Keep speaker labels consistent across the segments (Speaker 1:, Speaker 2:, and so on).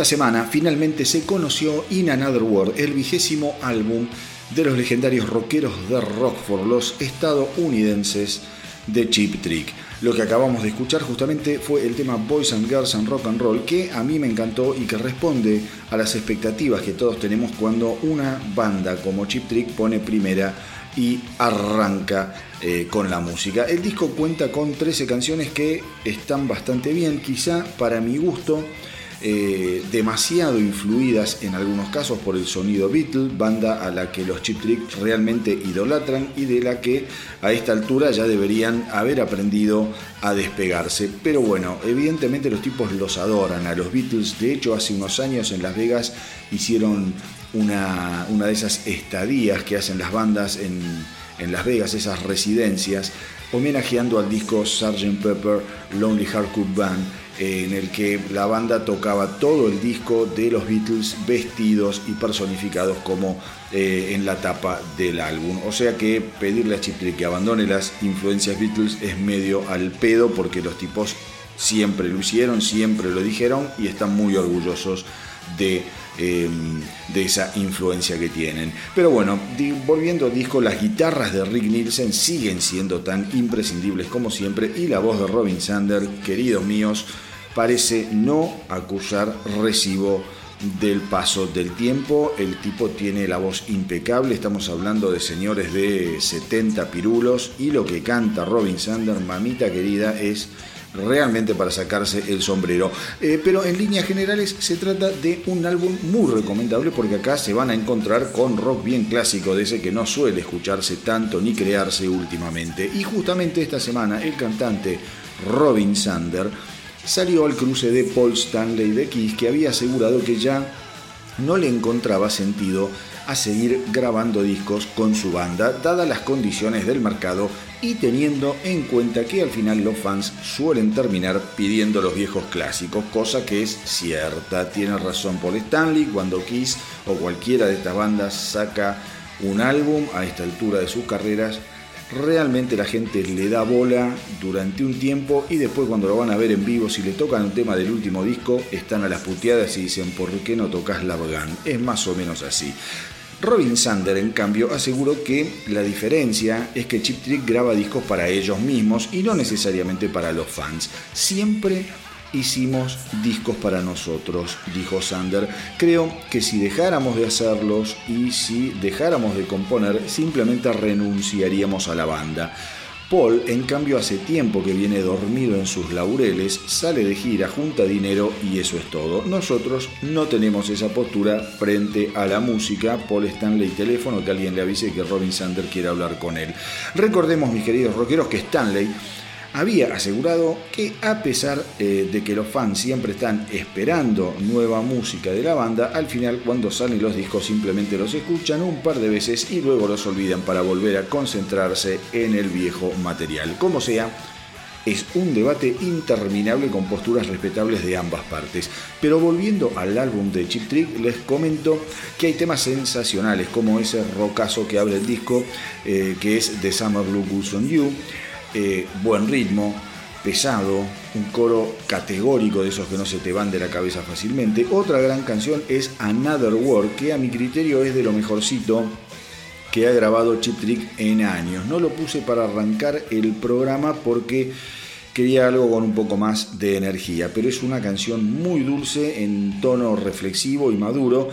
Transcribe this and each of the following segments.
Speaker 1: Esta semana finalmente se conoció In Another World, el vigésimo álbum de los legendarios rockeros de Rockford, los estadounidenses de Cheap Trick. Lo que acabamos de escuchar justamente fue el tema Boys and Girls and Rock and Roll, que a mí me encantó y que responde a las expectativas que todos tenemos cuando una banda como Cheap Trick pone primera y arranca eh, con la música. El disco cuenta con 13 canciones que están bastante bien, quizá para mi gusto eh, demasiado influidas en algunos casos por el sonido Beatle, banda a la que los Chip Trick realmente idolatran y de la que a esta altura ya deberían haber aprendido a despegarse. Pero bueno, evidentemente los tipos los adoran a los Beatles. De hecho, hace unos años en Las Vegas hicieron una, una de esas estadías que hacen las bandas en, en Las Vegas, esas residencias
Speaker 2: homenajeando al disco Sgt. Pepper Lonely Heart Band, en el que la banda tocaba todo el disco de los Beatles vestidos y personificados como eh, en la tapa del álbum. O sea que pedirle a Chip Trick que abandone las influencias Beatles es medio al pedo porque los tipos siempre lo hicieron, siempre lo dijeron y están muy orgullosos de, em, de esa influencia que tienen. Pero bueno, volviendo al disco, las guitarras de Rick Nielsen siguen siendo tan imprescindibles como siempre y la voz de Robin Sander, queridos míos, parece no acusar recibo del paso del tiempo. El tipo tiene la voz impecable, estamos hablando de señores de 70 pirulos y lo que canta Robin Sander, mamita querida, es realmente para sacarse el sombrero. Eh, pero en líneas generales se trata de un álbum muy recomendable porque acá se van a encontrar con rock bien clásico, de ese que no suele escucharse tanto ni crearse últimamente. Y justamente esta semana el cantante Robin Sander salió al cruce de Paul Stanley de Kiss que había asegurado que ya no le encontraba sentido a seguir grabando discos con su banda, dadas las condiciones del mercado y teniendo en cuenta que al final los fans suelen terminar pidiendo los viejos clásicos, cosa que es cierta. Tiene razón Paul Stanley cuando Kiss o cualquiera de estas bandas saca un álbum a esta altura de sus carreras, realmente la gente le da bola durante un tiempo y después cuando lo van a ver en vivo, si le tocan un tema del último disco, están a las puteadas y dicen, ¿por qué no tocas la Gun? Es más o menos así. Robin Sander, en cambio, aseguró que la diferencia es que Chip Trick graba discos para ellos mismos y no necesariamente para los fans. Siempre hicimos discos para nosotros, dijo Sander. Creo que si dejáramos de hacerlos y si dejáramos de componer, simplemente renunciaríamos a la banda. Paul, en cambio, hace tiempo que viene dormido en sus laureles, sale de gira, junta dinero y eso es todo. Nosotros no tenemos esa postura frente a la música. Paul Stanley, teléfono, que alguien le avise que Robin Sander quiere hablar con él. Recordemos, mis queridos rockeros, que Stanley había asegurado que a pesar eh, de que los fans siempre están esperando nueva música de la banda, al final cuando salen los discos simplemente los escuchan un par de veces y luego los olvidan para volver a concentrarse en el viejo material. Como sea, es un debate interminable con posturas respetables de ambas partes. Pero volviendo al álbum de Chip Trick, les comento que hay temas sensacionales como ese rocazo que abre el disco, eh, que es The Summer Blue Goes on You. Eh, buen ritmo, pesado, un coro categórico de esos que no se te van de la cabeza fácilmente. Otra gran canción es Another World, que a mi criterio es de lo mejorcito que ha grabado Chip Trick en años. No lo puse para arrancar el programa porque quería algo con un poco más de energía, pero es una canción muy dulce en tono reflexivo y maduro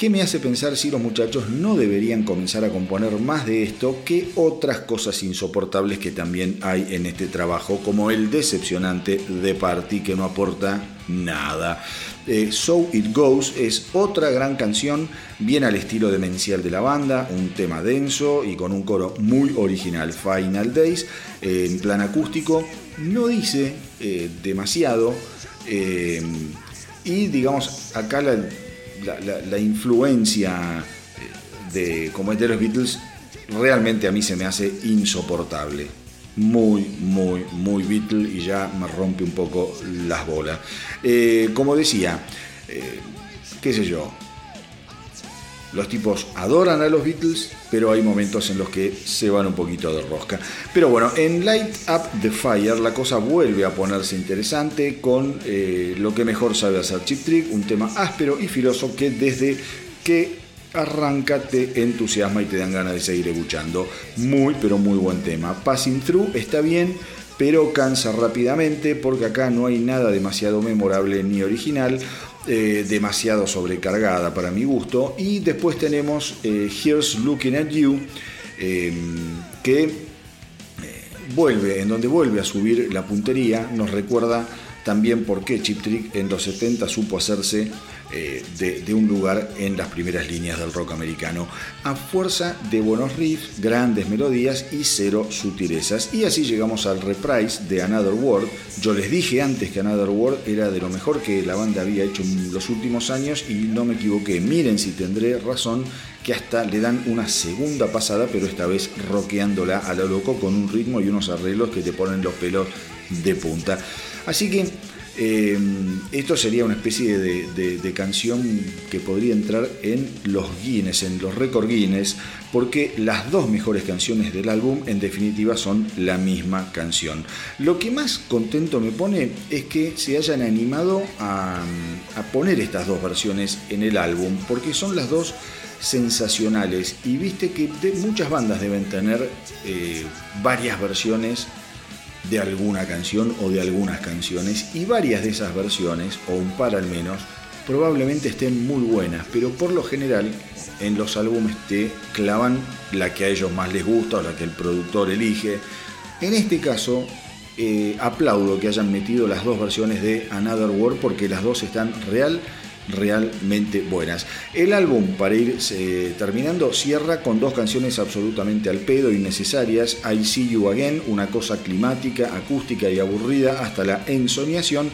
Speaker 2: que me hace pensar si los muchachos no deberían comenzar a componer más de esto que otras cosas insoportables que también hay en este trabajo, como el decepcionante de Party que no aporta nada. Eh, so It Goes es otra gran canción, bien al estilo demencial de la banda, un tema denso y con un coro muy original. Final Days, eh, en plan acústico, no dice eh, demasiado. y digamos, acá la, la, influencia eh, de, como es de los Beatles, realmente a mí se me hace insoportable. Muy, muy, muy Beatle y ya me rompe un poco las bolas. Eh, como decía, eh, qué sé yo, los tipos adoran a los Beatles, pero hay momentos en los que se van un poquito de rosca. Pero bueno, en Light Up the Fire la cosa vuelve a ponerse interesante con eh, lo que mejor sabe hacer Chip Trick, un tema áspero y filoso que desde que arranca te entusiasma y te dan ganas de seguir escuchando. Muy, pero muy buen tema. Passing Through está bien, pero cansa rápidamente porque acá no hay nada demasiado memorable ni original. Eh, demasiado sobrecargada para mi gusto. Y después tenemos eh, Here's Looking at You, em, que eh, vuelve, en donde vuelve a subir la puntería, nos recuerda también por qué Chip Trick en los 70 supo hacerse eh, de, un lugar en las primeras líneas del rock americano, a fuerza de buenos riffs, grandes melodías y cero sutilezas. Y así llegamos al reprise de Another World. Yo les dije antes que Another World era de lo mejor que la banda había hecho en los últimos años y no me equivoqué. Miren si tendré razón que hasta le dan una segunda pasada, pero esta vez rockeándola a lo loco con un ritmo y unos arreglos que te ponen los pelos de punta. Así que eh, esto sería una especie de, canción que podría entrar en los Guinness, en los récord Guinness, porque las dos mejores canciones del álbum en definitiva son la misma canción. Lo que más contento me pone es que se hayan animado a, poner estas dos versiones en el álbum, porque son las dos sensacionales y viste que muchas bandas deben tener eh, varias versiones de alguna canción o de algunas canciones y varias de esas versiones, o un par al menos, probablemente estén muy buenas, pero por lo general en los álbumes te clavan la que a ellos más les gusta o la que el productor elige. En este caso, eh, aplaudo que hayan metido las dos versiones de Another World porque las dos están real realmente buenas. El álbum, para ir eh, terminando, cierra con dos canciones absolutamente al pedo, innecesarias. I See You Again, una cosa climática, acústica y aburrida hasta la ensoñación.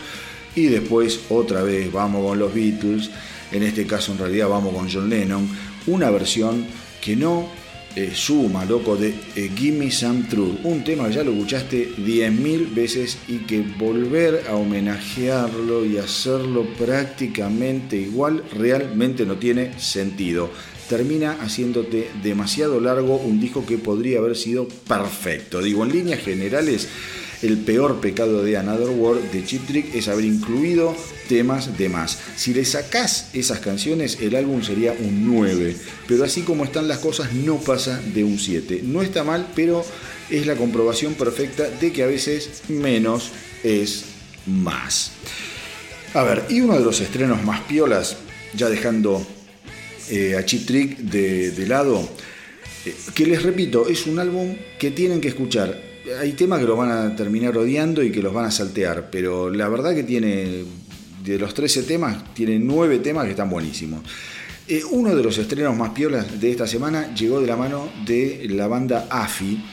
Speaker 2: Y después otra vez vamos con los Beatles, en este caso en realidad vamos con John Lennon, una versión que no eh, suma, loco, de eh, Gimme Some Truth, un tema que ya lo escuchaste 10.000 veces y que volver a homenajearlo y hacerlo prácticamente igual realmente no tiene sentido. Termina haciéndote demasiado largo un disco que podría haber sido perfecto. Digo, en líneas generales, el peor pecado de Another World de Chip Trick es haber incluido temas de más. Si le sacás esas canciones, el álbum sería un 9. Pero así como están las cosas, no pasa de un 7. No está mal, pero es la comprobación perfecta de que a veces menos es más. A ver, y uno de los estrenos más piolas, ya dejando eh, a Chip Trick de, lado, eh, que les repito, es un álbum que tienen que escuchar. Hay temas que los van a terminar odiando y que los van a saltear, pero la verdad que tiene de los 13 temas, tiene 9 temas que están buenísimos. Eh, uno de los estrenos más piolas de esta semana llegó de la mano de la banda AFI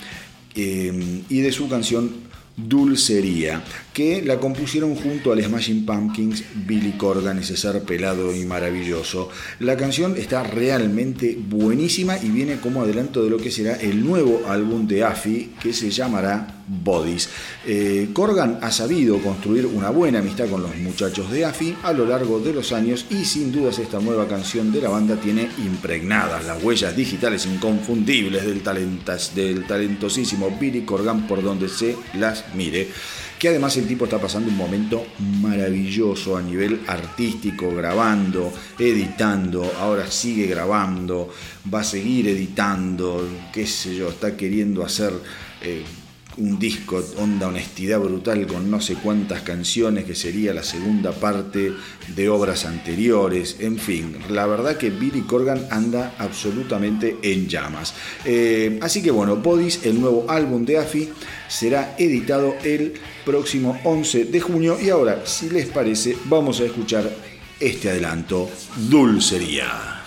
Speaker 2: eh, y de su canción Dulcería, que la compusieron junto al Smashing Pumpkins, Billy Corgan, ese ser pelado y maravilloso. La canción está realmente buenísima y viene como adelanto de lo que será el nuevo álbum de AFI que se llamará Bodies. Eh, Corgan ha sabido construir una buena amistad con los muchachos de AFI a lo largo de los años y sin dudas esta nueva canción de la banda tiene impregnadas las huellas digitales inconfundibles del, talentas, del talentosísimo Billy Corgan por donde se las mire que además el tipo está pasando un momento maravilloso a nivel artístico, grabando, editando, ahora sigue grabando, va a seguir editando, qué sé yo, está queriendo hacer eh, un disco onda honestidad brutal con no sé cuántas canciones que sería la segunda parte de obras anteriores, en fin, la verdad que Billy Corgan anda absolutamente en llamas. Eh, así que bueno, Bodies, el nuevo álbum de AFI, será editado el próximo 11 de junio y ahora, si les parece, vamos a escuchar este adelanto, Dulcería.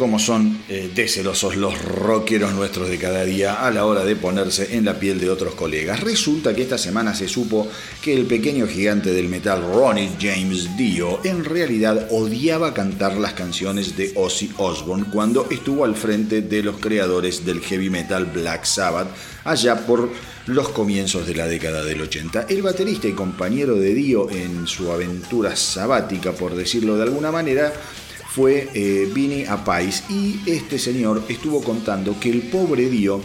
Speaker 2: Cómo son eh, los rockeros nuestros de cada día a la hora de ponerse en la piel de otros colegas. Resulta que esta semana se supo que el pequeño gigante del metal Ronnie James Dio en realidad odiaba cantar las canciones de Ozzy Osbourne cuando estuvo al frente de los creadores del heavy metal Black Sabbath allá por los comienzos de la década del 80. El baterista y compañero de Dio en su aventura sabática, por decirlo de alguna manera, fue eh, Vini Apais y este señor estuvo contando que el pobre Dio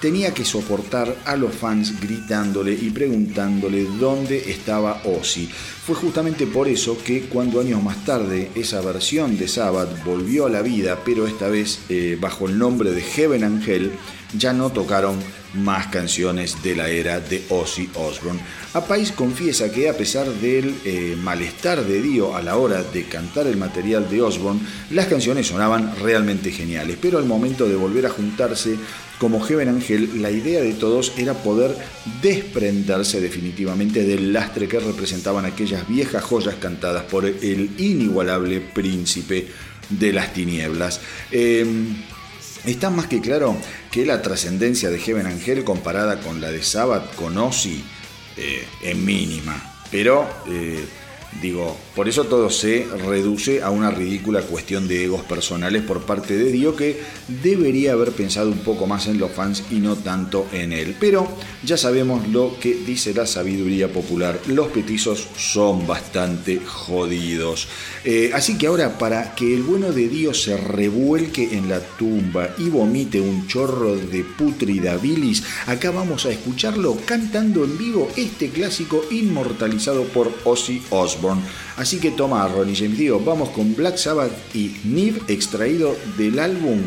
Speaker 2: tenía que soportar a los fans gritándole y preguntándole dónde estaba Ozzy. Fue justamente por eso que cuando años más tarde esa versión de Sabbath volvió a la vida, pero esta vez eh, bajo el nombre de Heaven Angel, ya no tocaron más canciones de la era de Ozzy Osbourne. Apais confiesa que a pesar del eh, malestar de Dio a la hora de cantar el material de Osbourne, las canciones sonaban realmente geniales, pero al momento de volver a juntarse como Heaven Angel, la idea de todos era poder desprenderse definitivamente del lastre que representaban aquellas viejas joyas cantadas por el inigualable príncipe de las tinieblas. Em, Está más que claro que la trascendencia de Heaven Angel comparada con la de Sabbath con Ozzy eh, es mínima. Pero eh, Digo, por eso todo se reduce a una ridícula cuestión de egos personales por parte de Dio que debería haber pensado un poco más en los fans y no tanto en él. Pero ya sabemos lo que dice la sabiduría popular, los petizos son bastante jodidos. Eh, así que ahora para que el bueno de Dio se revuelque en la tumba y vomite un chorro de putrida bilis, acá vamos a escucharlo cantando en vivo este clásico inmortalizado por Ozzy Osbourne. Así que toma Ronnie James Dio, vamos con Black Sabbath y Niv extraído del álbum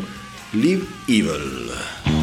Speaker 2: Live Evil.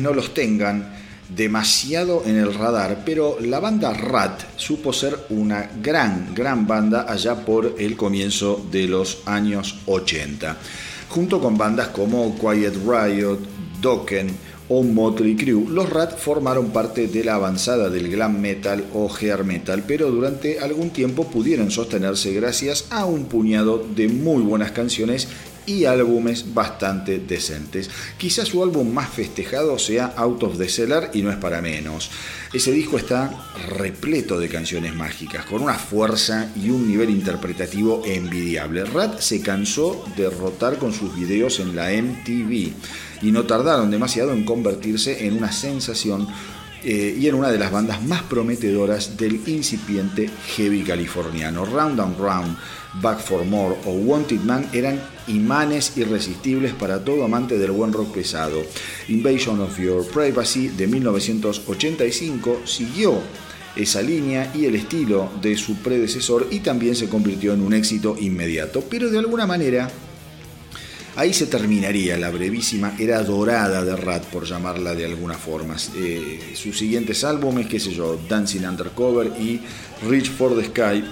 Speaker 2: No los tengan demasiado en el radar, pero la banda Rat supo ser una gran, gran banda allá por el comienzo de los años 80, junto con bandas como Quiet Riot, Dokken, o Motley Crue. Los Rat formaron parte de la avanzada del glam metal o hair metal, pero durante algún tiempo pudieron sostenerse gracias a un puñado de muy buenas canciones y álbumes bastante decentes. Quizás su álbum más festejado sea Out of the Cellar y no es para menos. Ese disco está repleto de canciones mágicas, con una fuerza y un nivel interpretativo envidiable. Rat se cansó de rotar con sus videos en la MTV y no tardaron demasiado en convertirse en una sensación eh, y en una de las bandas más prometedoras del incipiente heavy californiano. Round and Round, Back for More o Wanted Man eran imanes irresistibles para todo amante del buen rock pesado. Invasion of Your Privacy de 1985 siguió esa línea y el estilo de su predecesor y también se convirtió en un éxito inmediato. Pero de alguna manera Ahí se terminaría la brevísima era dorada de Rat, por llamarla de alguna forma. Eh, sus siguientes álbumes, qué sé yo, Dancing Undercover y Reach for the Sky,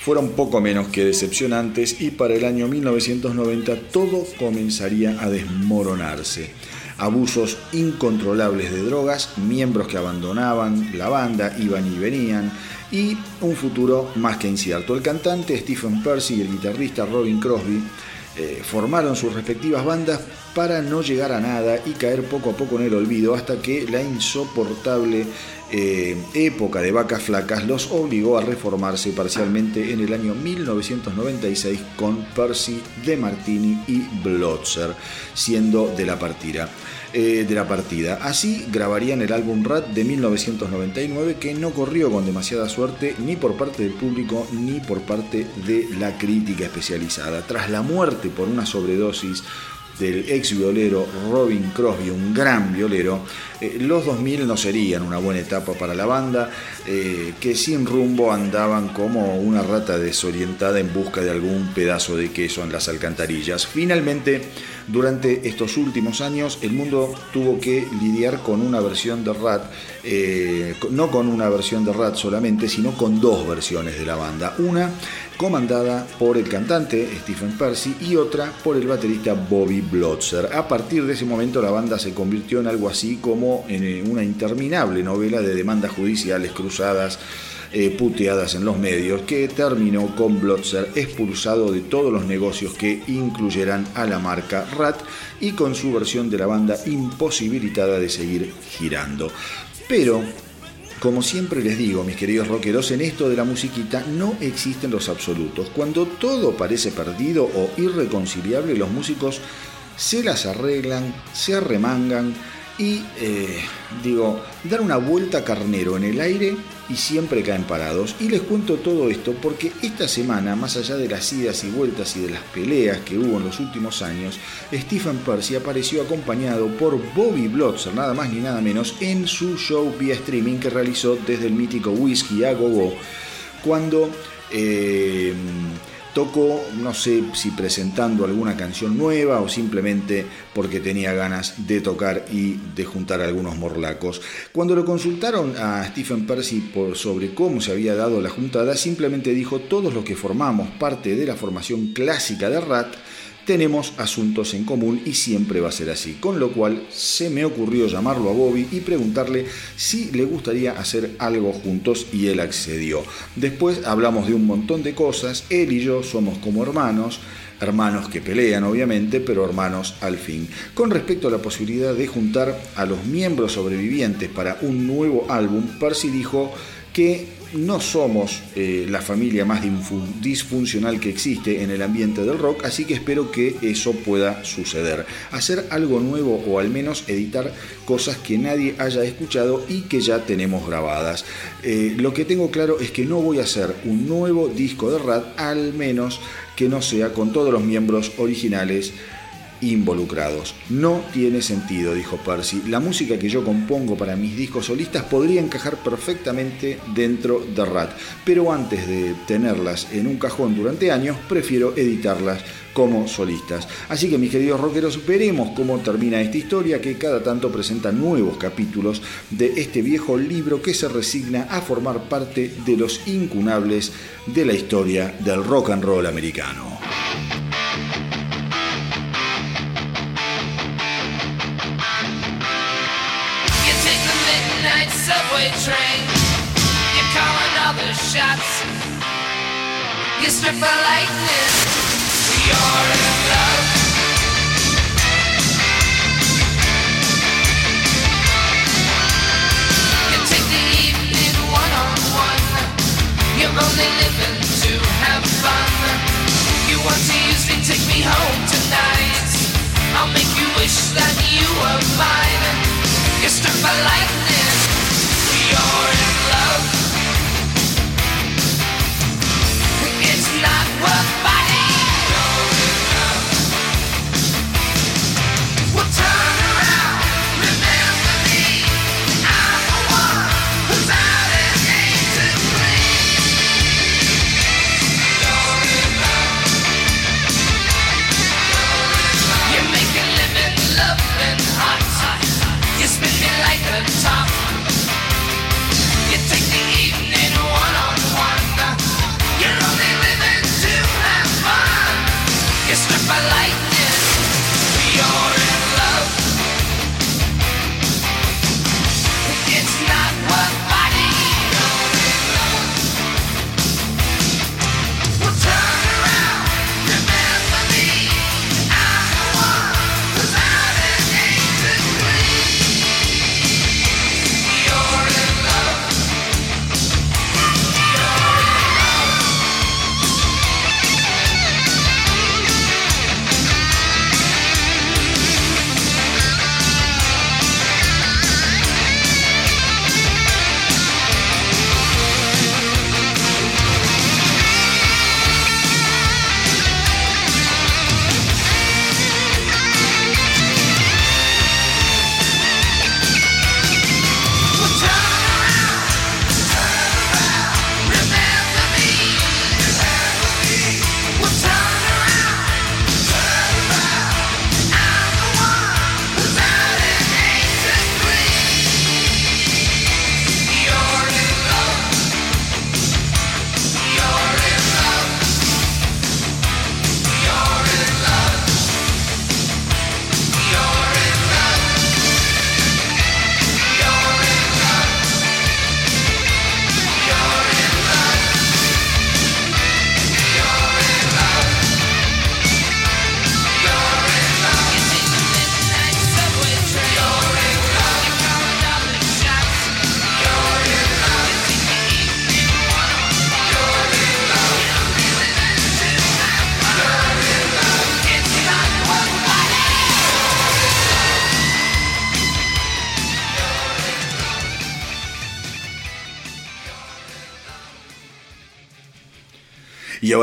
Speaker 2: fueron poco menos que decepcionantes y para el año 1990 todo comenzaría a desmoronarse. Abusos incontrolables de drogas, miembros que abandonaban la banda, iban y venían, y un futuro más que incierto. El cantante Stephen Percy y el guitarrista Robin Crosby eh, formaron sus respectivas bandas para no llegar a nada y caer poco a poco en el olvido hasta que la insoportable eh, época de vacas flacas los obligó a reformarse parcialmente en el año 1996 con Percy de Martini y Blotzer, siendo de la partida. Eh, de la partida. Así grabarían el álbum Rat de 1999 que no corrió con demasiada suerte ni por parte del público ni por parte de la crítica especializada. Tras la muerte por una sobredosis del ex violero Robin Crosby, un gran violero, eh, los 2000 no serían una buena etapa para la banda, eh, que sin rumbo andaban como una rata desorientada en busca de algún pedazo de queso en las alcantarillas. Finalmente, durante estos últimos años, el mundo tuvo que lidiar con una versión de Rat, eh, no con una versión de Rat solamente, sino con dos versiones de la banda. Una comandada por el cantante Stephen Percy y otra por el baterista Bobby Blotzer. A partir de ese momento la banda se convirtió en algo así como en eh, una interminable novela de demandas judiciales cruzadas, eh, puteadas en los medios, que terminó con Blotzer expulsado de todos los negocios que incluyeran a la marca Rat y con su versión de la banda imposibilitada de seguir girando. Pero como siempre les digo, mis queridos rockeros, en esto de la musiquita no existen los absolutos. Cuando todo parece perdido o irreconciliable, los músicos se las arreglan, se arremangan y, eh, digo, dar una vuelta carnero en el aire y siempre caen parados. Y les cuento todo esto porque esta semana, más allá de las idas y vueltas y de las peleas que hubo en los últimos años, Stephen Percy apareció acompañado por Bobby Blotzer, nada más ni nada menos, en su show vía streaming que realizó desde el mítico Whiskey a Go cuando... Eh, Tocó, no sé si presentando alguna canción nueva o simplemente porque tenía ganas de tocar y de juntar algunos morlacos. Cuando lo consultaron a Stephen Percy por, sobre cómo se había dado la juntada, simplemente dijo todos los que formamos parte de la formación clásica de Rat tenemos asuntos en común y siempre va a ser así. Con lo cual se me ocurrió llamarlo a Bobby y preguntarle si le gustaría hacer algo juntos y él accedió. Después hablamos de un montón de cosas, él y yo somos como hermanos, hermanos que pelean obviamente, pero hermanos al fin. Con respecto a la posibilidad de juntar a los miembros sobrevivientes para un nuevo álbum, Percy dijo que no somos eh, la familia más disfuncional que existe en el ambiente del rock, así que espero que eso pueda suceder. Hacer algo nuevo o al menos editar cosas que nadie haya escuchado y que ya tenemos grabadas. Eh, lo que tengo claro es que no voy a hacer un nuevo disco de rap, al menos que no sea con todos los miembros originales involucrados. No tiene sentido, dijo Percy. La música que yo compongo para mis discos solistas podría encajar perfectamente dentro de Rat, pero antes de tenerlas en un cajón durante años, prefiero editarlas como solistas. Así que mis queridos rockeros, veremos cómo termina esta historia que cada tanto presenta nuevos capítulos de este viejo libro que se resigna a formar parte de los incunables de la historia del rock and roll americano. You're in love. You take the evening one on one. You're only living to have fun. You want to usually take me home tonight. I'll make you wish that you were mine. You're struck by lightning.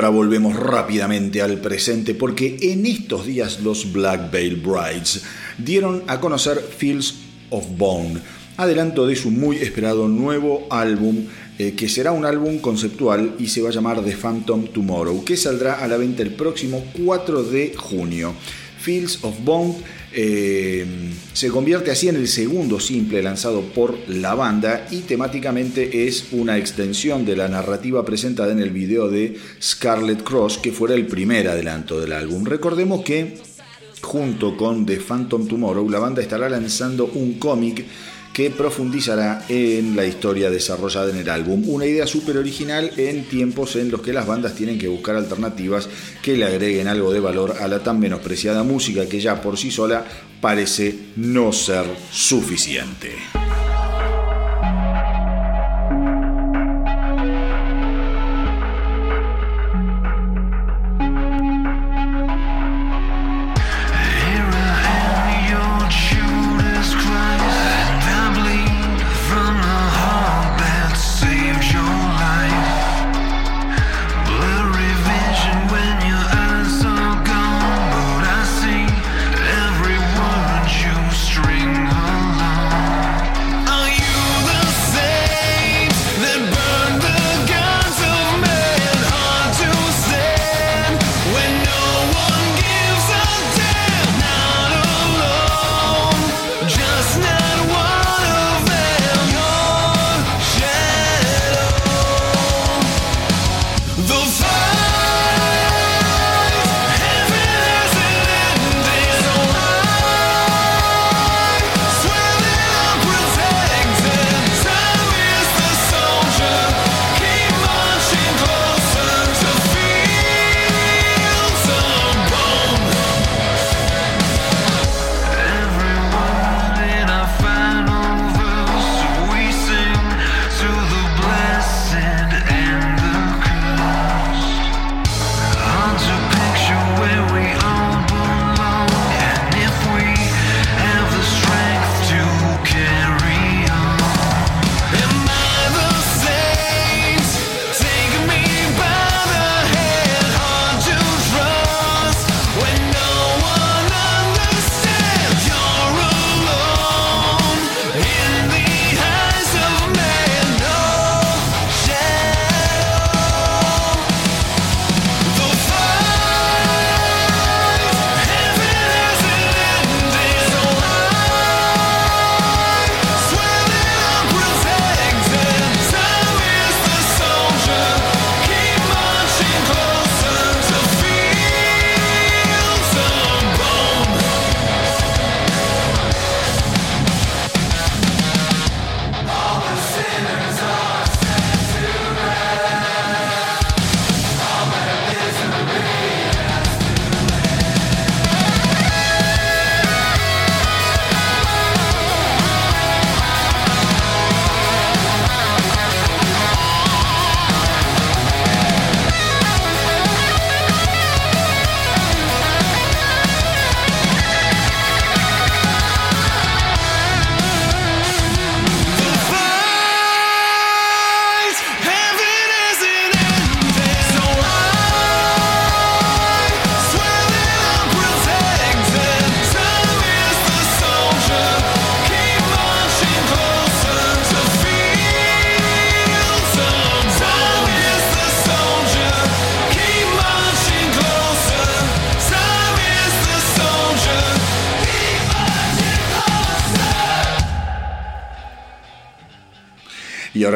Speaker 2: Volvemos rápidamente al presente porque en estos días los Black Veil Brides dieron a conocer Fields of Bone, adelanto de su muy esperado nuevo álbum eh, que será un álbum conceptual y se va a llamar The Phantom Tomorrow, que saldrá a la venta el próximo 4 de junio. Fields of Bone eh, se convierte así en el segundo simple lanzado por la banda y temáticamente es una extensión de la narrativa presentada en el video de Scarlet Cross, que fuera el primer adelanto del álbum. Recordemos que junto con The Phantom Tomorrow, la banda estará lanzando un cómic que profundizará en la historia desarrollada en el álbum. Una idea súper original en tiempos en los que las bandas tienen que buscar alternativas que le agreguen algo de valor a la tan menospreciada música que ya por sí sola parece no ser suficiente.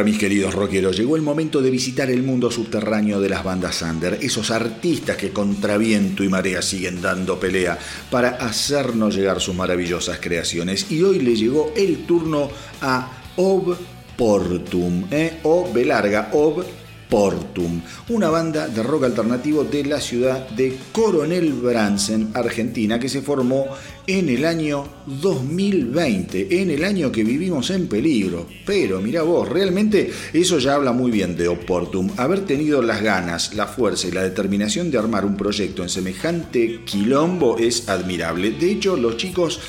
Speaker 2: Mis queridos rockeros, llegó el momento de visitar el mundo subterráneo de las bandas under, esos artistas que contra viento y marea siguen dando pelea para hacernos llegar sus maravillosas creaciones. Y hoy le llegó el turno a Ob Portum, ¿eh? o larga, Ob Portum, una banda de rock alternativo de la ciudad de Coronel Bransen, Argentina, que se formó en el año 2020, en el año que vivimos en peligro. Pero mira vos, realmente eso ya habla muy bien de Oportum. Haber tenido las ganas, la fuerza y la determinación de armar un proyecto en semejante quilombo es admirable. De hecho, los chicos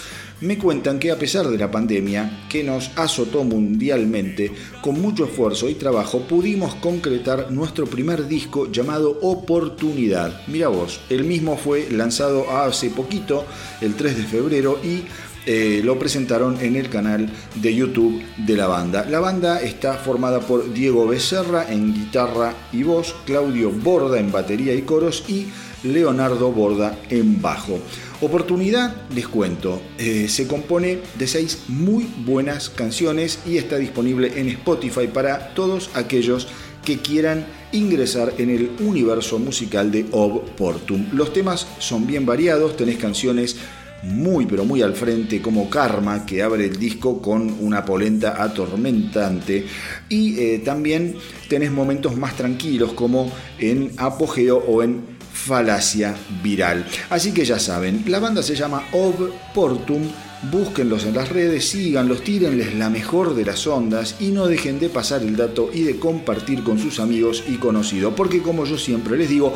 Speaker 2: me cuentan que a pesar de la pandemia que nos azotó mundialmente, con mucho esfuerzo y trabajo pudimos concretar nuestro primer disco llamado Oportunidad. Mira vos, el mismo fue lanzado hace poquito, el 3 de febrero, y eh, lo presentaron en el canal de YouTube de la banda. La banda está formada por Diego Becerra en guitarra y voz, Claudio Borda en batería y coros y Leonardo Borda en bajo. Oportunidad, les cuento, eh, se compone de seis muy buenas canciones y está disponible en Spotify para todos aquellos que quieran ingresar en el universo musical de Oportum. Los temas son bien variados, tenés canciones muy pero muy al frente como Karma que abre el disco con una polenta atormentante. Y eh, también tenés momentos más tranquilos como en Apogeo o en falacia viral. Así que ya saben, la banda se llama Ob Portum. Búsquenlos en las redes, síganlos, tírenles la mejor de las ondas y no dejen de pasar el dato y de compartir con sus amigos y conocidos. Porque como yo siempre les digo,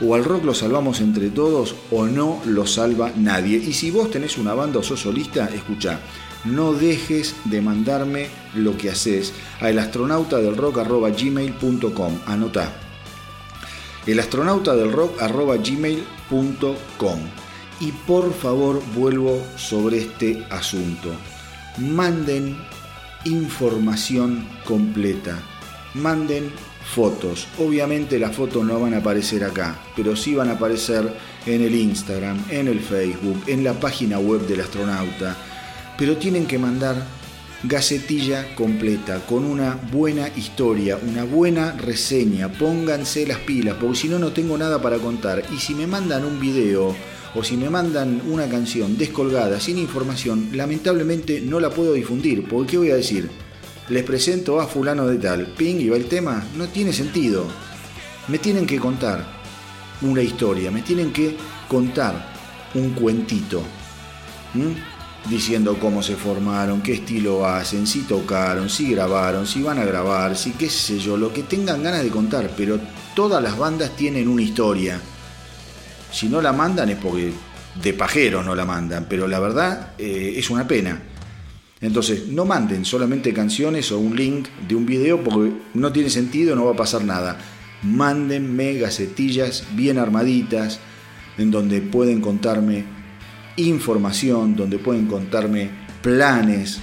Speaker 2: o al rock lo salvamos entre todos o no lo salva nadie. Y si vos tenés una banda o sos solista, escucha, no dejes de mandarme lo que haces a elastronauta.delrock.gmail.com. Anota el astronauta del rock gmail.com. Y por favor vuelvo sobre este asunto. Manden información completa. Manden fotos. Obviamente las fotos no van a aparecer acá, pero sí van a aparecer en el Instagram, en el Facebook, en la página web del astronauta. Pero tienen que mandar gacetilla completa, con una buena historia, una buena reseña. Pónganse las pilas, porque si no, no tengo nada para contar. Y si me mandan un video o si me mandan una canción descolgada, sin información, lamentablemente no la puedo difundir. Porque ¿qué voy a decir? Les presento a fulano de tal, ping y va el tema. No tiene sentido. Me tienen que contar una historia, me tienen que contar un cuentito diciendo cómo se formaron, qué estilo hacen, si tocaron, si grabaron, si van a grabar, si qué sé yo, lo que tengan ganas de contar, pero todas las bandas tienen una historia. Si no la mandan es porque de pajeros no la mandan, pero la verdad eh, es una pena. Entonces, no manden solamente canciones o un link de un video porque no tiene sentido, no va a pasar nada. Mándenme gacetillas bien armaditas en donde pueden contarme información, donde pueden contarme planes,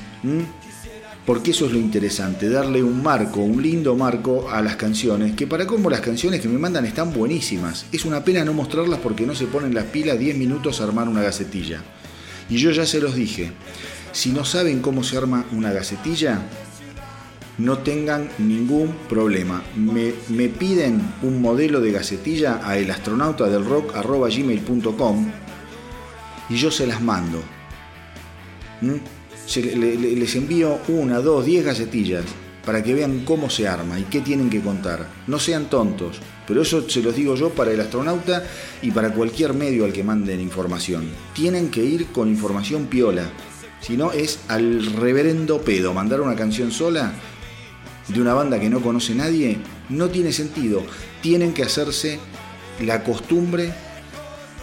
Speaker 2: porque eso es lo interesante, darle un marco, un lindo marco a las canciones, que para cómo las canciones que me mandan están buenísimas. Es una pena no mostrarlas porque no se ponen las pilas 10 minutos a armar una gacetilla. Y yo ya se los dije, si no saben cómo se arma una gacetilla, no tengan ningún problema. Me, me piden un modelo de gacetilla a elastronautadelrock.gmail.com y yo se las mando. ¿Mm? les envío una, dos, diez gacetillas para que vean cómo se arma y qué tienen que contar. No sean tontos, pero eso se los digo yo para el astronauta y para cualquier medio al que manden información. Tienen que ir con información piola, si no es al reverendo pedo. Mandar una canción sola de una banda que no conoce nadie no tiene sentido. Tienen que hacerse la costumbre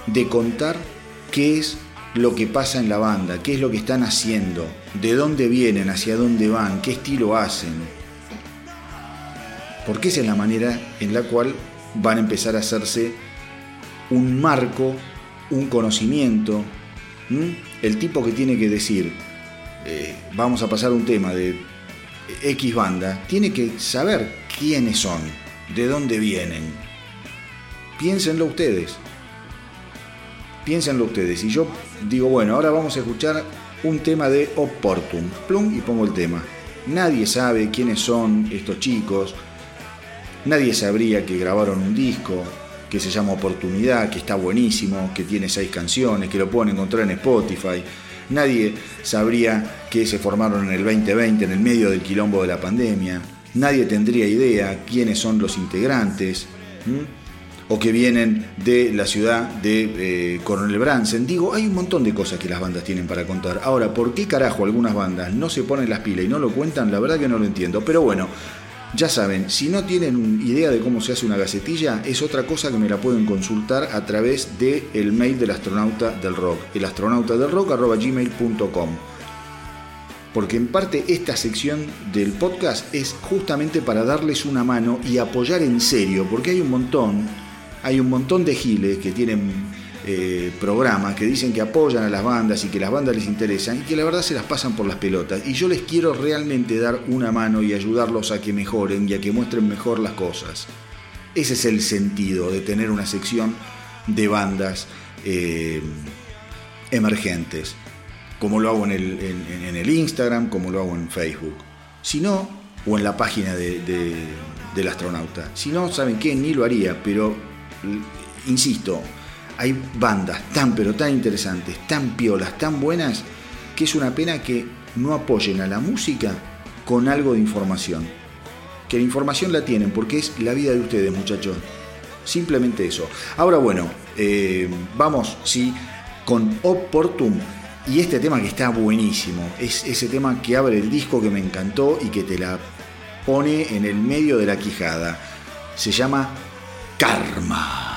Speaker 2: de contar qué es lo que pasa en la banda, qué es lo que están haciendo, de dónde vienen, hacia dónde van, qué estilo hacen. Porque esa es la manera en la cual van a empezar a hacerse un marco, un conocimiento. El tipo que tiene que decir, eh, vamos a pasar un tema de X banda, tiene que saber quiénes son, de dónde vienen. Piénsenlo ustedes. Piénsenlo ustedes. Y yo digo, bueno, ahora vamos a escuchar un tema de Opportun. Plum y pongo el tema. Nadie sabe quiénes son estos chicos. Nadie sabría que grabaron un disco que se llama Oportunidad, que está buenísimo, que tiene seis canciones, que lo pueden encontrar en Spotify. Nadie sabría que se formaron en el 2020, en el medio del quilombo de la pandemia. Nadie tendría idea quiénes son los integrantes o que vienen de la ciudad de eh, Coronel Bransen. Digo, hay un montón de cosas que las bandas tienen para contar. Ahora, ¿por qué carajo algunas bandas no se ponen las pilas y no lo cuentan? La verdad que no lo entiendo. Pero bueno, ya saben, si no tienen idea de cómo se hace una gacetilla, es otra cosa que me la pueden consultar a través del el mail del astronauta del rock, el astronauta del rock gmail.com. Porque en parte esta sección del podcast es justamente para darles una mano y apoyar en serio, porque hay un montón hay un montón de giles que tienen eh, programas que dicen que apoyan a las bandas y que las bandas les interesan y que la verdad se las pasan por las pelotas. Y yo les quiero realmente dar una mano y ayudarlos a que mejoren y a que muestren mejor las cosas. Ese es el sentido de tener una sección de bandas eh, emergentes, como lo hago en el, Instagram, como lo hago en Facebook. Si no, o en la página del astronauta. Si no, ¿saben qué? Ni lo haría, pero insisto, hay bandas tan pero tan interesantes, tan piolas, tan buenas, que es una pena que no apoyen a la música con algo de información. Que la información la tienen porque es la vida de ustedes, muchachos. Simplemente eso. Ahora bueno, eh, vamos, sí, con Oportum y este tema que está buenísimo. Es ese tema que abre el disco que me encantó y que te la pone en el medio de la quijada. Se llama Karma.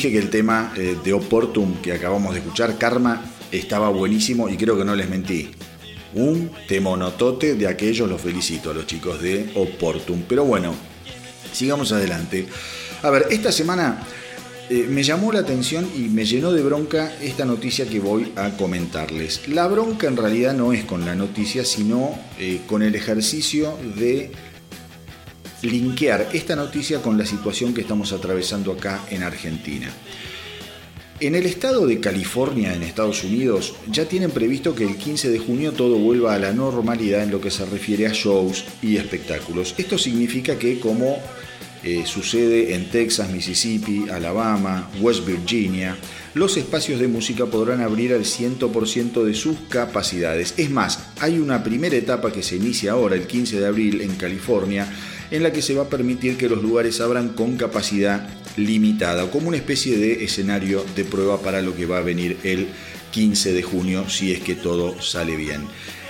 Speaker 2: Dije que el tema eh, de Oportum que acabamos de escuchar, Karma, estaba buenísimo y creo que no les mentí. Un temonotote de aquellos, los felicito a los chicos de Oportum. Pero bueno, sigamos adelante. A ver, esta semana eh, me llamó la atención y me llenó de bronca esta noticia que voy a comentarles. La bronca en realidad no es con la noticia, sino eh, con el ejercicio de linkear esta noticia con la situación que estamos atravesando acá en Argentina. En el estado de California, en Estados Unidos, ya tienen previsto que el 15 de junio todo vuelva a la normalidad en lo que se refiere a shows y espectáculos. Esto significa que como eh, sucede en Texas, Mississippi, Alabama, West Virginia, los espacios de música podrán abrir al 100% de sus capacidades. Es más, hay una primera etapa que se inicia ahora, el 15 de abril, en California, en la que se va a permitir que los lugares abran con capacidad limitada, como una especie de escenario de prueba para lo que va a venir el 15 de junio, si es que todo sale bien.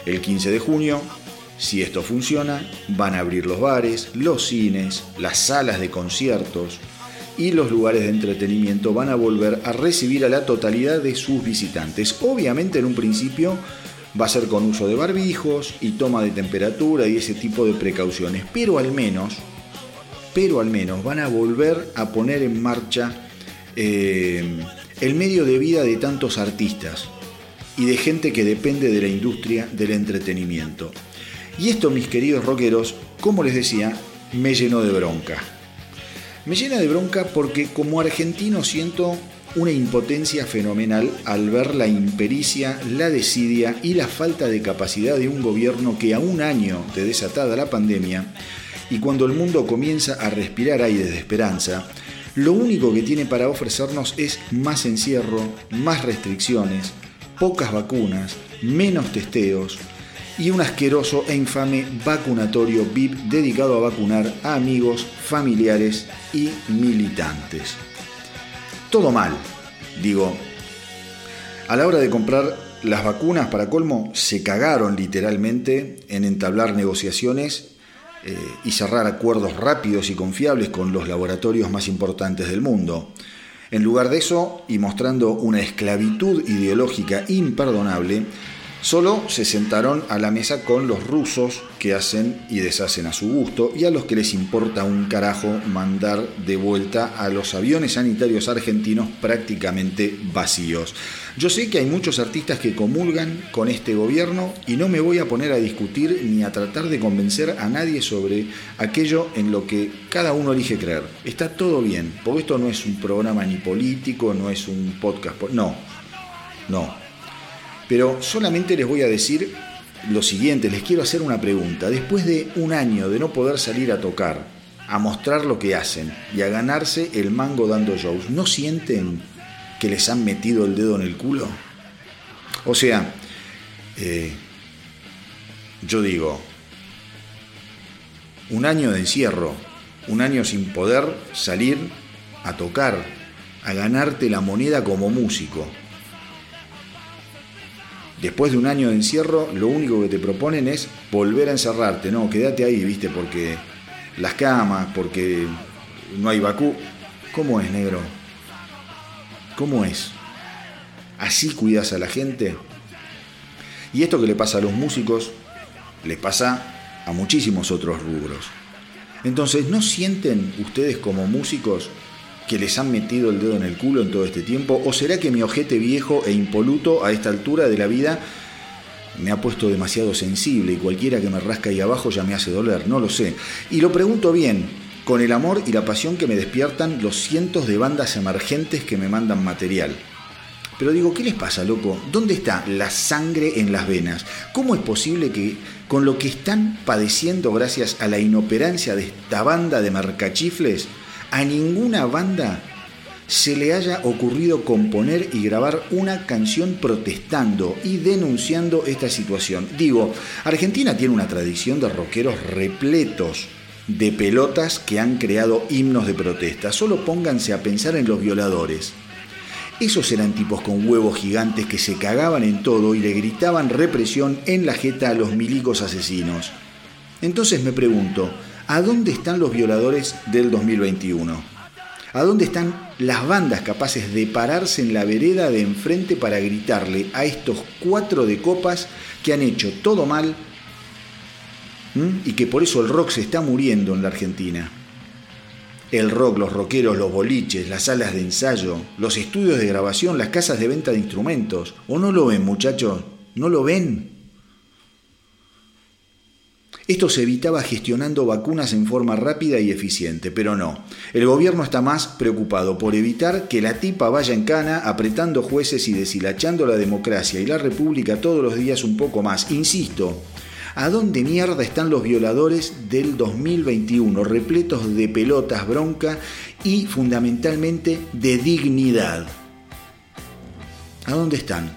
Speaker 2: El 15 de junio, si esto funciona, van a abrir los bares, los cines, las salas de conciertos y los lugares de entretenimiento van a volver a recibir a la totalidad de sus visitantes. Obviamente en un principio va a ser con uso de barbijos y toma de temperatura y ese tipo de precauciones, pero al menos, pero al menos van a volver a poner en marcha eh, el medio de vida de tantos artistas y de gente que depende de la industria del entretenimiento. Y esto, mis queridos rockeros, como les decía, me llenó de bronca. Me llena de bronca porque como argentino siento una impotencia fenomenal al ver la impericia, la desidia y la falta de capacidad de un gobierno que a un año de desatada la pandemia y cuando el mundo comienza a respirar aire de esperanza, lo único que tiene para ofrecernos es más encierro, más restricciones, pocas vacunas, menos testeos y un asqueroso e infame vacunatorio VIP dedicado a vacunar a amigos, familiares y militantes todo mal. Digo, a la hora de comprar las vacunas, para colmo, se cagaron literalmente en entablar negociaciones eh, y cerrar acuerdos rápidos y confiables con los laboratorios más importantes del mundo. En lugar de eso, y mostrando una esclavitud ideológica imperdonable, Solo se sentaron a la mesa con los rusos que hacen y deshacen a su gusto y a los que les importa un carajo mandar de vuelta a los aviones sanitarios argentinos prácticamente vacíos. Yo sé que hay muchos artistas que comulgan con este gobierno y no me voy a poner a discutir ni a tratar de convencer a nadie sobre aquello en lo que cada uno elige creer. Está todo bien, porque esto no es un programa ni político, no es un podcast, no, no pero solamente les voy a decir lo siguiente, les quiero hacer una pregunta. Después de un año de no poder salir a tocar, a mostrar lo que hacen y a ganarse el mango dando shows, ¿no sienten que les han metido el dedo en el culo? O sea, eh, yo digo, un año de encierro, un año sin poder salir a tocar, a ganarte la moneda como músico, después de un año de encierro, lo único que te proponen es volver a encerrarte. No, quédate ahí, viste, porque las camas, porque no hay vacú. ¿Cómo es, negro? ¿Cómo es? ¿Así cuidas a la gente? Y esto que le pasa a los músicos, les pasa a muchísimos otros rubros. Entonces, ¿no sienten ustedes como músicos que les han metido el dedo en el culo en todo este tiempo? ¿O será que mi ojete viejo e impoluto a esta altura de la vida me ha puesto demasiado sensible y cualquiera que me rasca ahí abajo ya me hace doler? No lo sé. Y lo pregunto bien, con el amor y la pasión que me despiertan los cientos de bandas emergentes que me mandan material. Pero digo, ¿qué les pasa, loco? ¿Dónde está la sangre en las venas? ¿Cómo es posible que con lo que están padeciendo gracias a la inoperancia de esta banda de marcachifles, a ninguna banda se le haya ocurrido componer y grabar una canción protestando y denunciando esta situación. Digo, Argentina tiene una tradición de rockeros repletos de pelotas que han creado himnos de protesta. Solo pónganse a pensar en los violadores. Esos eran tipos con huevos gigantes que se cagaban en todo y le gritaban represión en la jeta a los milicos asesinos. Entonces me pregunto, ¿A dónde están los violadores del 2021? ¿A dónde están las bandas capaces de pararse en la vereda de enfrente para gritarle a estos cuatro de copas que han hecho todo mal y que por eso el rock se está muriendo en la Argentina? El rock, los rockeros, los boliches, las salas de ensayo, los estudios de grabación, las casas de venta de instrumentos. ¿O no lo ven, muchachos? ¿No lo ven? Esto se evitaba gestionando vacunas en forma rápida y eficiente, pero no. El gobierno está más preocupado por evitar que la tipa vaya en cana, apretando jueces y deshilachando la democracia y la república todos los días un poco más. Insisto, ¿a dónde mierda están los violadores del 2021, repletos de pelotas, bronca y fundamentalmente de dignidad? ¿A dónde están?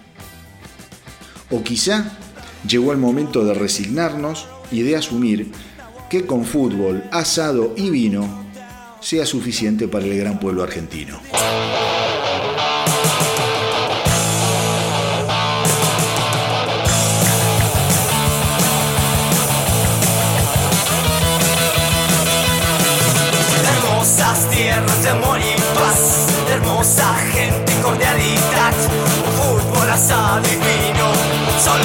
Speaker 2: O quizá llegó el momento de resignarnos y de asumir que con fútbol, asado y vino sea suficiente para el gran pueblo argentino.
Speaker 3: Hermosas tierras de amor y paz, hermosa gente cordialidad, fútbol, asado y vino, son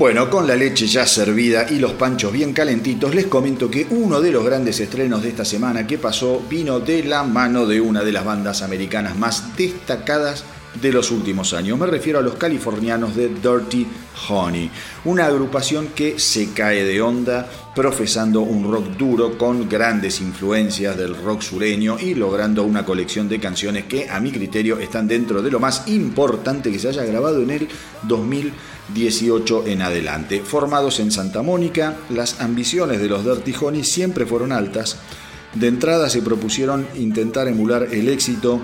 Speaker 2: Bueno, con la leche ya servida y los panchos bien calentitos, les comento que uno de los grandes estrenos de esta semana que pasó vino de la mano de una de las bandas americanas más destacadas de los últimos años. Me refiero a los californianos de Dirty Honey, una agrupación que se cae de onda profesando un rock duro con grandes influencias del rock sureño y logrando una colección de canciones que a mi criterio están dentro de lo más importante que se haya grabado en el 2018 en adelante. Formados en Santa Mónica, las ambiciones de los Dirty Honey siempre fueron altas. De entrada se propusieron intentar emular el éxito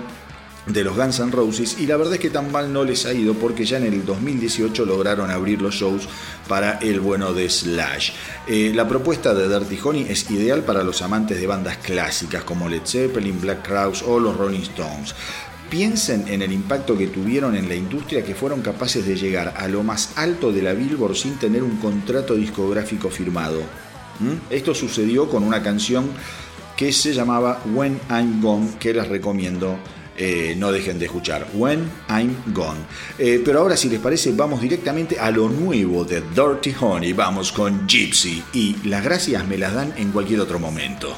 Speaker 2: de los Guns N' Roses y la verdad es que tan mal no les ha ido porque ya en el 2018 lograron abrir los shows para el bueno de Slash. Eh, la propuesta de Dirty Honey es ideal para los amantes de bandas clásicas como Led Zeppelin, Black Crowes o los Rolling Stones. Piensen en el impacto que tuvieron en la industria que fueron capaces de llegar a lo más alto de la Billboard sin tener un contrato discográfico firmado. ¿Mm? Esto sucedió con una canción que se llamaba When I'm Gone, que les recomiendo eh, no dejen de escuchar When I'm Gone. Eh, pero ahora si les parece vamos directamente a lo nuevo de Dirty Honey, vamos con Gypsy y las gracias me las dan en cualquier otro momento.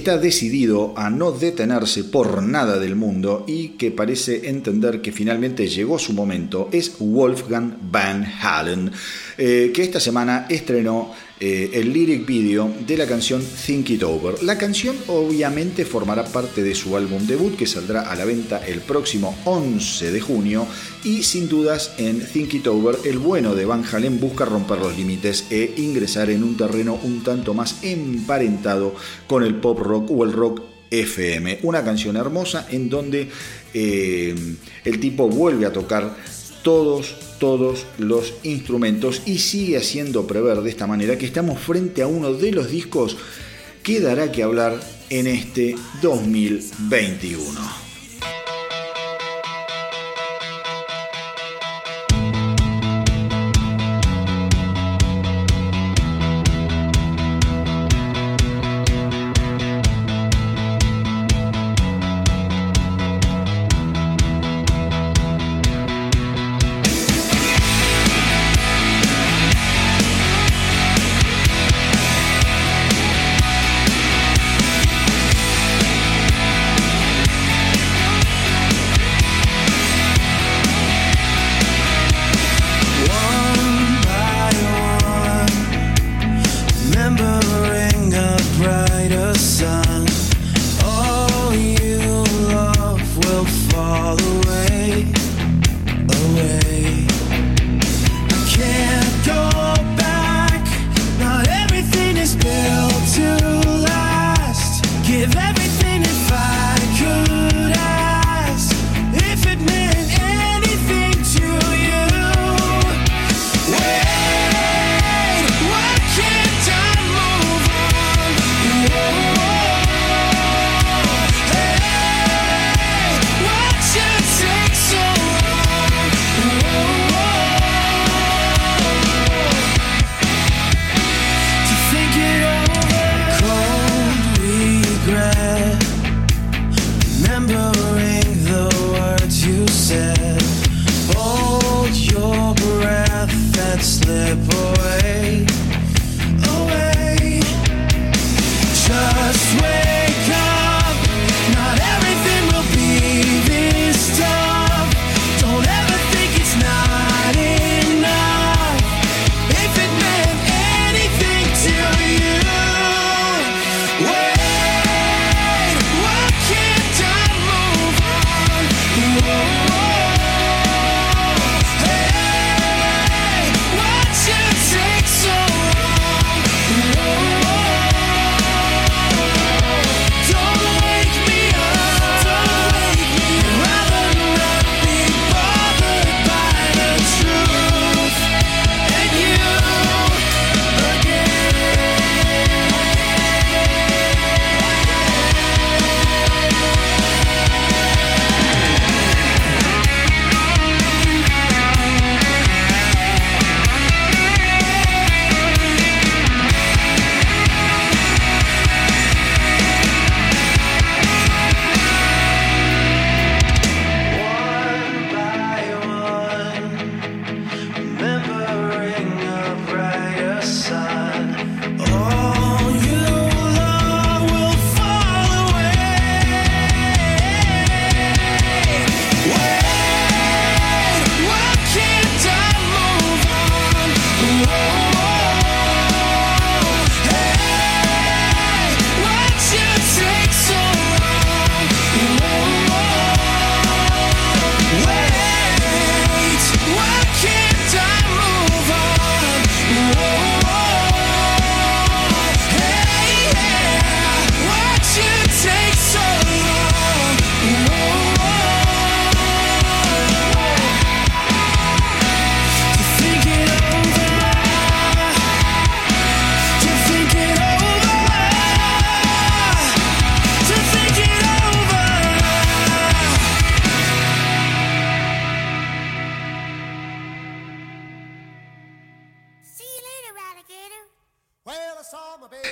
Speaker 4: Está decidido a no detenerse por nada del mundo y que parece entender que finalmente llegó su momento es Wolfgang Van Halen, eh, que esta semana estrenó eh, el lyric video de la canción Think It Over. La canción obviamente formará parte de su álbum debut que saldrá a la venta el próximo 11 de junio y sin dudas en Think It Over el bueno de Van Halen busca romper los límites e ingresar en un terreno un tanto más emparentado con el pop rock o el rock FM. Una canción hermosa en donde eh, el tipo vuelve a tocar todos, todos los instrumentos y sigue haciendo prever de esta manera que estamos frente a uno de los discos que dará que hablar en este 2021.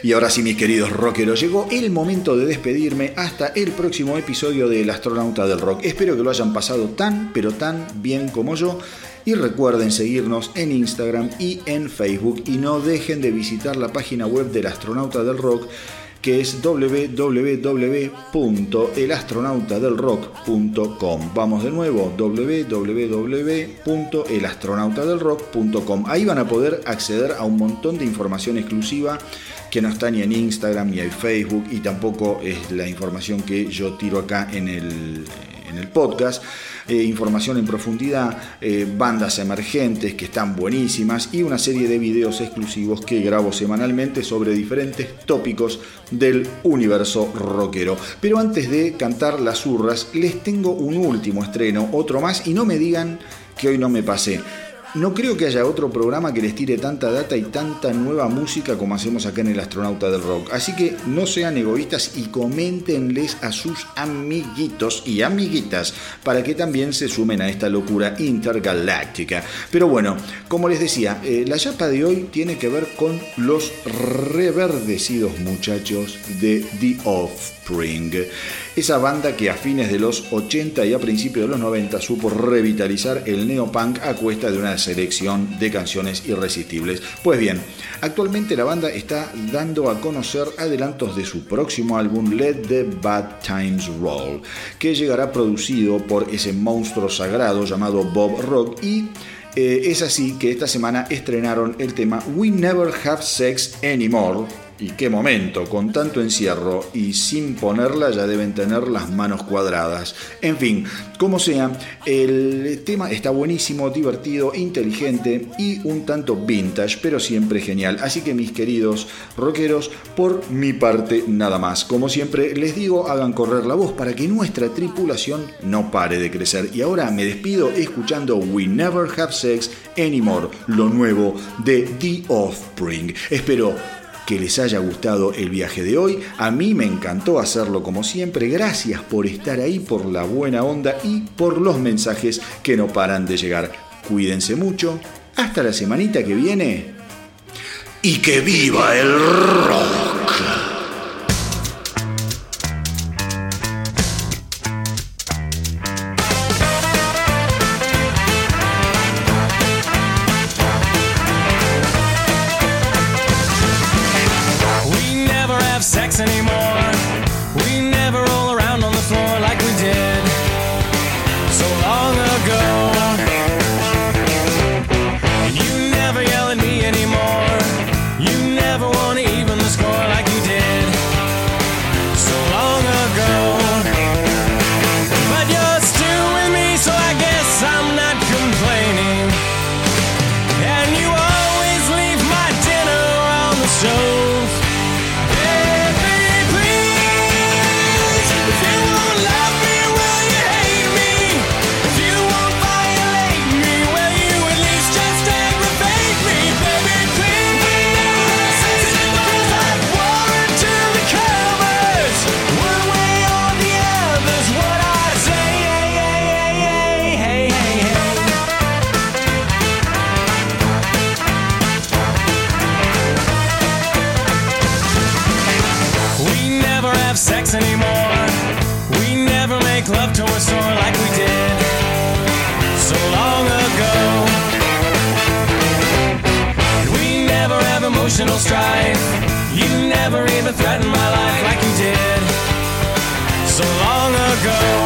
Speaker 4: Y ahora sí, mis queridos rockeros, llegó el momento de despedirme hasta el próximo episodio del Astronauta del Rock. Espero que lo hayan pasado tan, pero tan bien como yo. Y recuerden seguirnos en Instagram y en Facebook. Y no dejen de visitar la página web del Astronauta del Rock
Speaker 2: que es www.elastronautadelrock.com. Vamos de nuevo, www.elastronautadelrock.com. Ahí van a poder acceder a un montón de información exclusiva que no está ni en Instagram ni en Facebook y tampoco es la información que yo tiro acá en el, en el podcast. Eh, información en profundidad, eh, bandas emergentes que están buenísimas y una serie de videos exclusivos que grabo semanalmente sobre diferentes tópicos del universo rockero. Pero antes de cantar las urras, les tengo un último estreno, otro más, y no me digan que hoy no me pasé. No creo que haya otro programa que les tire tanta data y tanta nueva música como hacemos acá en el Astronauta del Rock. Así que no sean egoístas y coméntenles a sus amiguitos y amiguitas para que también se sumen a esta locura intergaláctica. Pero bueno, como les decía, eh, la chapa de hoy tiene que ver con los reverdecidos muchachos de The Offspring. Esa banda que a fines de los 80 y a principios de los 90 supo revitalizar el neopunk a cuesta de una selección de canciones irresistibles. Pues bien, actualmente la banda está dando a conocer adelantos de su próximo álbum Let the Bad Times Roll, que llegará producido por ese monstruo sagrado llamado Bob Rock y eh, es así que esta semana estrenaron el tema We Never Have Sex Anymore y qué momento, con tanto encierro y sin ponerla ya deben tener las manos cuadradas. En fin, como sea, el tema está buenísimo, divertido, inteligente y un tanto vintage, pero siempre genial. Así que mis queridos rockeros, por mi parte nada más. Como siempre les digo, hagan correr la voz para que nuestra tripulación no pare de crecer. Y ahora me despido escuchando We Never Have Sex Anymore, lo nuevo de The Offspring. Espero que les haya gustado el viaje de hoy. A mí me encantó hacerlo como siempre. Gracias por estar ahí, por la buena onda y por los mensajes que no paran de llegar. Cuídense mucho. Hasta la semanita que viene. Y que viva el rock.
Speaker 1: never even threatened my life like you did so long ago.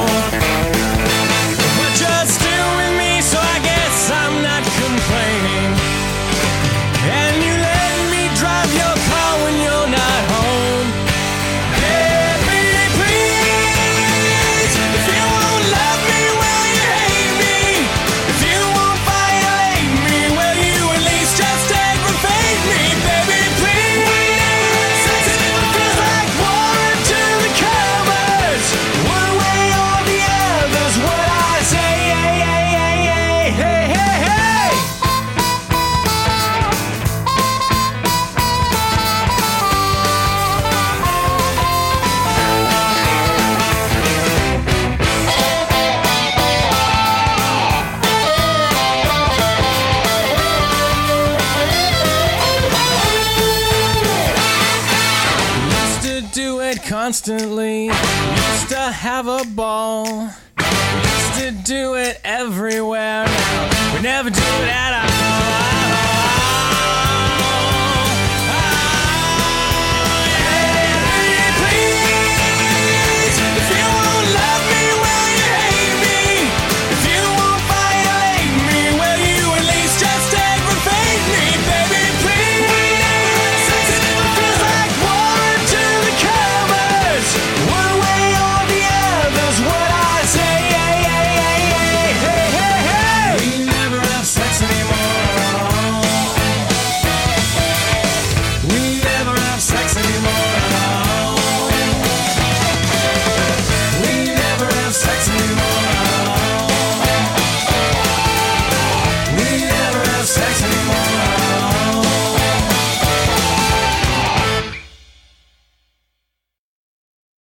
Speaker 1: Have a ball.